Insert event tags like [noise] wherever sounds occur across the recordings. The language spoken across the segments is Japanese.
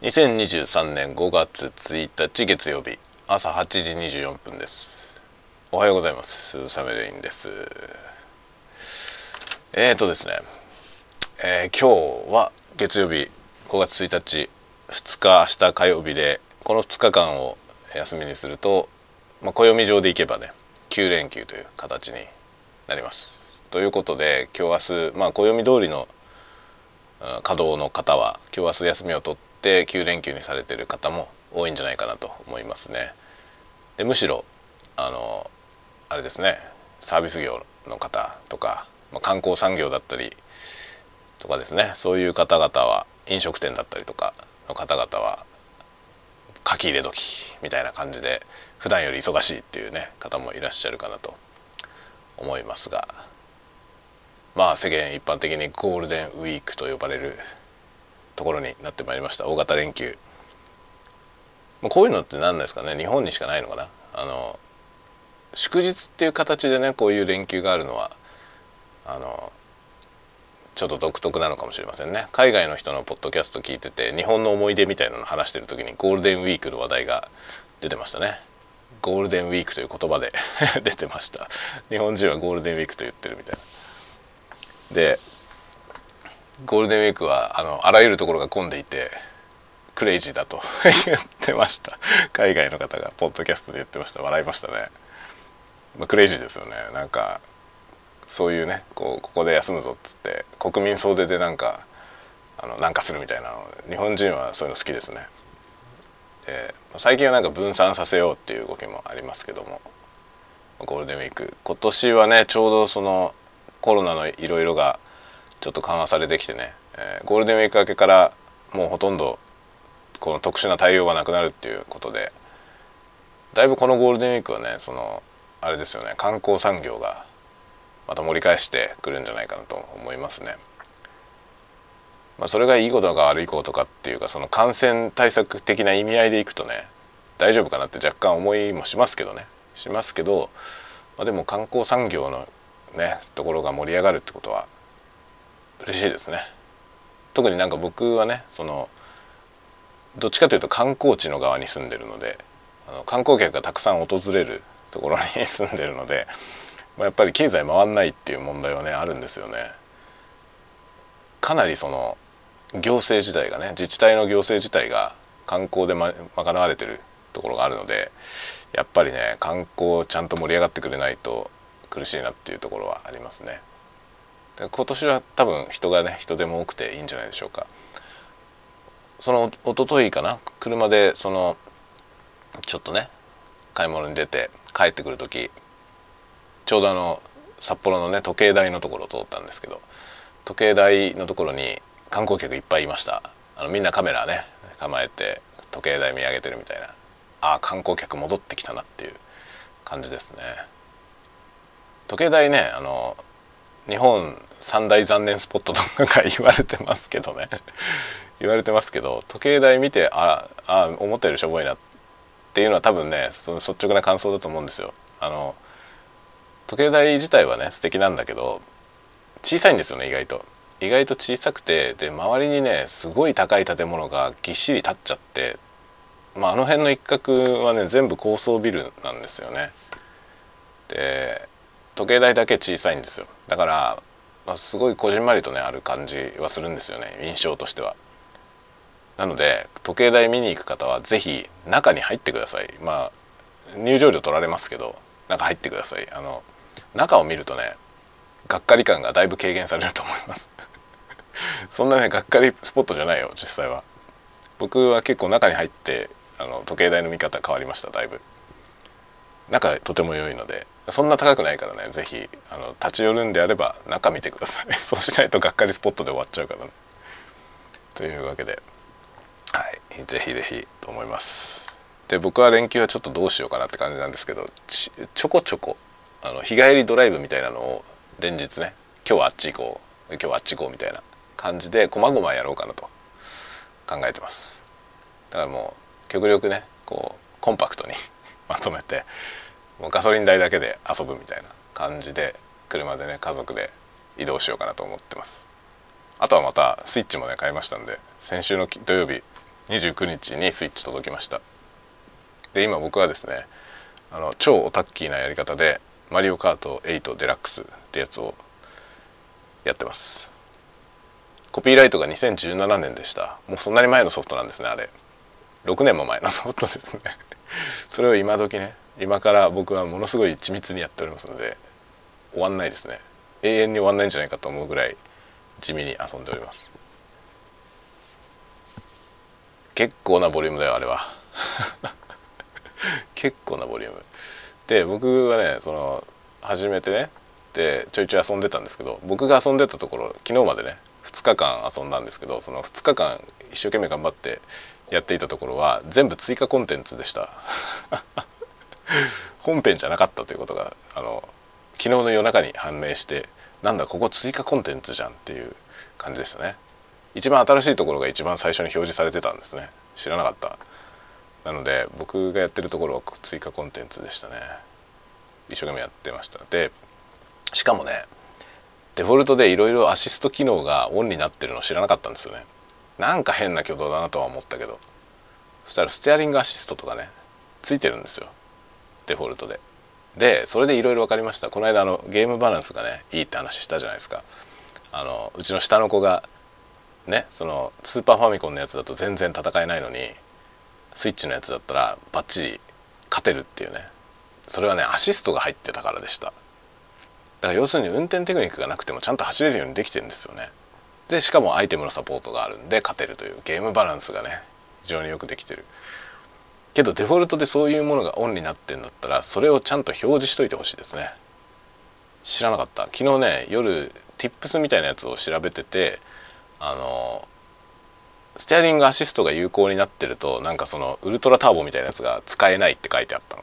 2023年5月1日月曜日朝8時24分です。おはようございます。鈴雨レインです。えーとですね、えー、今日は月曜日5月1日2日明日火曜日でこの2日間を休みにすると、まあ、暦上でいけばね9連休という形になります。ということで今日明日まあ暦通りの稼働の方は今日明日休みを取って9連休にされてる方も多いんじゃないかなと思いますね。でむしろあのあれですねサービス業の方とか、まあ、観光産業だったりとかですねそういう方々は飲食店だったりとかの方々は書き入れ時みたいな感じで普段より忙しいっていうね方もいらっしゃるかなと思いますがまあ世間一般的にゴールデンウィークと呼ばれるところになってまいりました。大型連休。こういうのって何ですかね。日本にしかないのかな。あの祝日っていう形でねこういう連休があるのはあのちょっと独特なのかもしれませんね。海外の人のポッドキャスト聞いてて日本の思い出みたいなの話してる時にゴールデンウィークの話題が出てましたね。ゴールデンウィークという言葉で [laughs] 出てました。日本人はゴールデンウィークと言ってるみたいな。でゴールデンウィークはあのあらゆるところが混んでいてクレイジーだと言ってました。[laughs] 海外の方がポッドキャストで言ってました。笑いましたね、まあ、クレイジーですよね。なんかそういうねこうここで休むぞっつって国民総出でなんかあのなんかするみたいなの。日本人はそういうの好きですね。で最近はなんか分散させようっていう動きもありますけどもゴールデンウィーク。今年はねちょうどそのコロナのいろいろがちょっと緩和されてきてね、えー、ゴールデンウィーク明けからもうほとんどこの特殊な対応がなくなるっていうことで。だいぶこのゴールデンウィークはねそのあれですよね。観光産業がまた盛り返してくるんじゃないかなと思いますね。まあ、それがいいことか悪いことかっていうかその感染対策的な意味合いでいくとね大丈夫かなって若干思いもしますけどね。しますけど、まあ、でも観光産業のねところが盛り上がるってことは嬉しいですね特になんか僕はねそのどっちかというと観光地の側に住んでるのであの観光客がたくさん訪れるところに住んでるので、ま、やっぱり経済回んないっていう問題はねあるんですよね。かなりその行政自体がね自治体の行政自体が観光で、賄われてるところがあるのでやっぱりね観光ちゃんと盛り上がってくれないと苦しいなっていうところはありますね。今年は多分人がね人手も多くていいんじゃないでしょうか。その一昨日かな車でそのちょっとね買い物に出て帰ってくる時ちょうどあの札幌のね時計台のところを通ったんですけど時計台のところに観光客いっぱいいましたあのみんなカメラね構えて時計台見上げてるみたいなああ観光客戻ってきたなっていう感じですね。時計台ねあの日本三大残念スポットとか言われてますけどね [laughs] 言われてますけど時計台見てああ思ったよりしょぼいなっていうのは多分ねその率直な感想だと思うんですよ。あの時計台自体はね素敵なんだけど小さいんですよね意外と。意外と小さくてで周りにねすごい高い建物がぎっしり建っちゃって、まあ、あの辺の一角はね全部高層ビルなんですよね。で時計台だけ小さいんですよ。だから、まあ、すごいこじんまりとねある感じはするんですよね。印象としては。なので時計台見に行く方は是非中に入ってください。まあ入場料取られますけど中入ってください。あの中を見るとねがっかり感がだいぶ軽減されると思います。[laughs] そんなねがっかりスポットじゃないよ実際は。僕は結構中に入ってあの時計台の見方変わりましただいぶ。中とても良いので。そんな高くないからね是非あの立ち寄るんであれば中見てください。[laughs] そうしないとがっかりスポットで終わっちゃうからね。というわけではい。是非是非と思います。で僕は連休はちょっとどうしようかなって感じなんですけどちょこちょこあの日帰りドライブみたいなのを連日ね今日はあっち行こう今日はあっち行こうみたいな感じでこまごまやろうかなと考えてます。だからもう極力ねこうコンパクトにまとめてもうガソリン代だけで遊ぶみたいな感じで車でね家族で移動しようかなと思ってます。あとはまたスイッチもね買いましたんで先週の土曜日29日にスイッチ届きました。で今僕はですねあの超オタッキーなやり方で「マリオカート8デラックス」ってやつをやってます。コピーライトが2017年でした。もうそんなに前のソフトなんですねあれ。6年も前のソフトですね。それを今時ね今から僕はものすごい緻密にやっておりますので終わんないですね。永遠に終わんないんじゃないかと思うぐらい地味に遊んでおります。結構なボリュームだよあれは。[laughs] 結構なボリューム。で僕はねその初めてねでちょいちょい遊んでたんですけど僕が遊んでたところ昨日までね2日間遊んだんですけどその2日間一生懸命頑張ってやっていたところは全部追加コンテンツでした。本編じゃなかったということがあの昨日の夜中に判明してなんだここ追加コンテンツじゃんっていう感じでしたね。一番新しいところが一番最初に表示されてたんですね。知らなかった。なので僕がやってるところは追加コンテンツでしたね。一生懸命やってました。でしかもねデフォルトでいろいろアシスト機能がオンになってるの知らなかったんですよね。なんか変な挙動だなとは思ったけど。そしたらステアリングアシストとかねついてるんですよ。デフォルトで。でそれでいろいろ分かりました。この間あのゲームバランスがねいいって話したじゃないですか。あのうちの下の子がねそのスーパーファミコンのやつだと全然戦えないのにスイッチのやつだったらバッチリ勝てるっていうね。それはねアシストが入ってたからでした。だから要するに運転テクニックがなくてもちゃんと走れるようにできてるんですよね。でしかもアイテムのサポートがあるんで勝てるというゲームバランスがね非常によくできてる。けどデフォルトでそういうものがオンになってんだったらそれをちゃんと表示しといてほしいですね。知らなかった。昨日ね夜 Tips みたいなやつを調べててあのステアリングアシストが有効になってるとなんかそのウルトラターボみたいなやつが使えないって書いてあったの。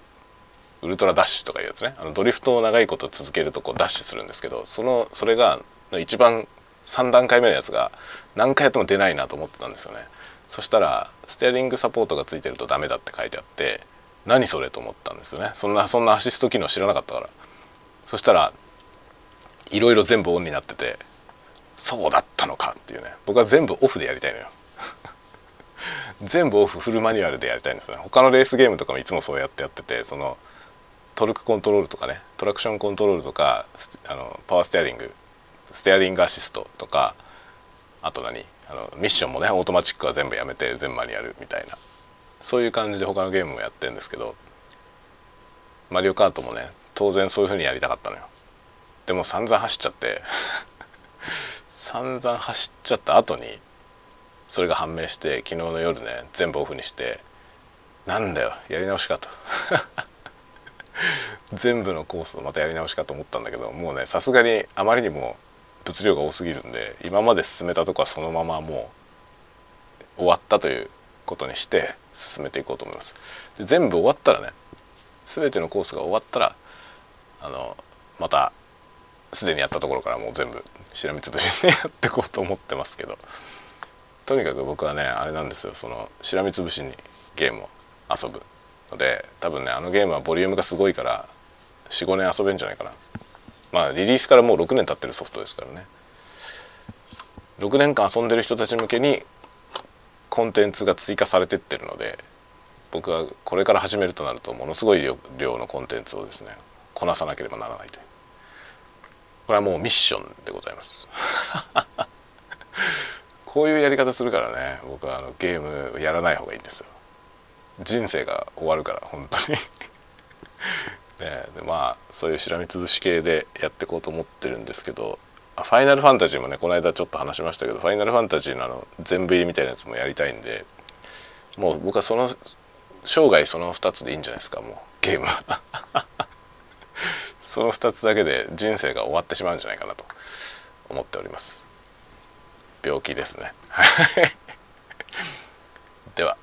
ウルトラダッシュとかいうやつね。あのドリフトを長いこと続けるとこうダッシュするんですけどそのそれが一番3段階目のやつが何回やっても出ないなと思ってたんですよね。そしたらステアリングサポートがついてるとダメだって書いてあって何それと思ったんですよね。そんなそんなアシスト機能知らなかったから。そしたらいろいろ全部オンになっててそうだったのかっていうね。僕は全部オフでやりたいのよ。[laughs] 全部オフフルマニュアルでやりたいんですね。他のレースゲームとかもいつもそうやってやっててそのトルクコントロールとかねトラクションコントロールとかあのパワーステアリングステアリングアシストとかあと何？あのミッションもねオートマチックは全部やめて全部マニュアルみたいな。そういう感じで他のゲームもやってるんですけどマリオカートもね当然そういう風にやりたかったのよ。でも散々走っちゃって [laughs] 散々走っちゃった後にそれが判明して昨日の夜ね全部オフにしてなんだよやり直しかと。[laughs] 全部のコースをまたやり直しかと思ったんだけどもうねさすがにあまりにも物量が多すぎるんで今まで進めたとこはそのままもう終わったということにして進めていこうと思います。で全部終わったらね全てのコースが終わったらあのまたすでにやったところからもう全部しらみつぶしにやっていこうと思ってますけど。とにかく僕はねあれなんですよ。そのしらみつぶしにゲームを遊ぶので多分ねあのゲームはボリュームがすごいから45年遊べんじゃないかな。まあリリースからもう6年経ってるソフトですからね。6年間遊んでる人たち向けにコンテンツが追加されてってるので僕はこれから始めるとなるとものすごい量のコンテンツをですねこなさなければならないという。これはもうミッションでございます。[laughs] こういうやり方するからね僕はあのゲームやらない方がいいんですよ。人生が終わるから本当にね、でまあそういうしらみつぶし系でやっていこうと思ってるんですけどファイナルファンタジーもねこの間ちょっと話しましたけどファイナルファンタジーのあの全部入りみたいなやつもやりたいんでもう僕はその生涯その2つでいいんじゃないですかもうゲームは。[laughs] その2つだけで人生が終わってしまうんじゃないかなと思っております。病気ですね。[laughs] では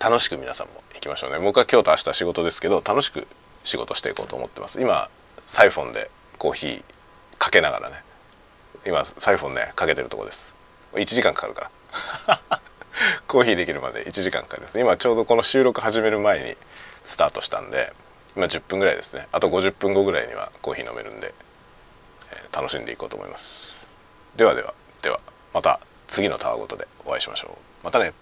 楽しく皆さんも行きましょうね。僕は今日と明日仕事ですけど楽しく仕事していこうと思ってます。今サイフォンでコーヒーかけながらね。今サイフォンねかけてるとこです。1時間かかるから。[laughs] コーヒーできるまで1時間かかります。今ちょうどこの収録始める前にスタートしたんで今10分ぐらいですね。あと50分後ぐらいにはコーヒー飲めるんで、えー、楽しんでいこうと思います。ではではではまた次のタワーごとでお会いしましょう。またね。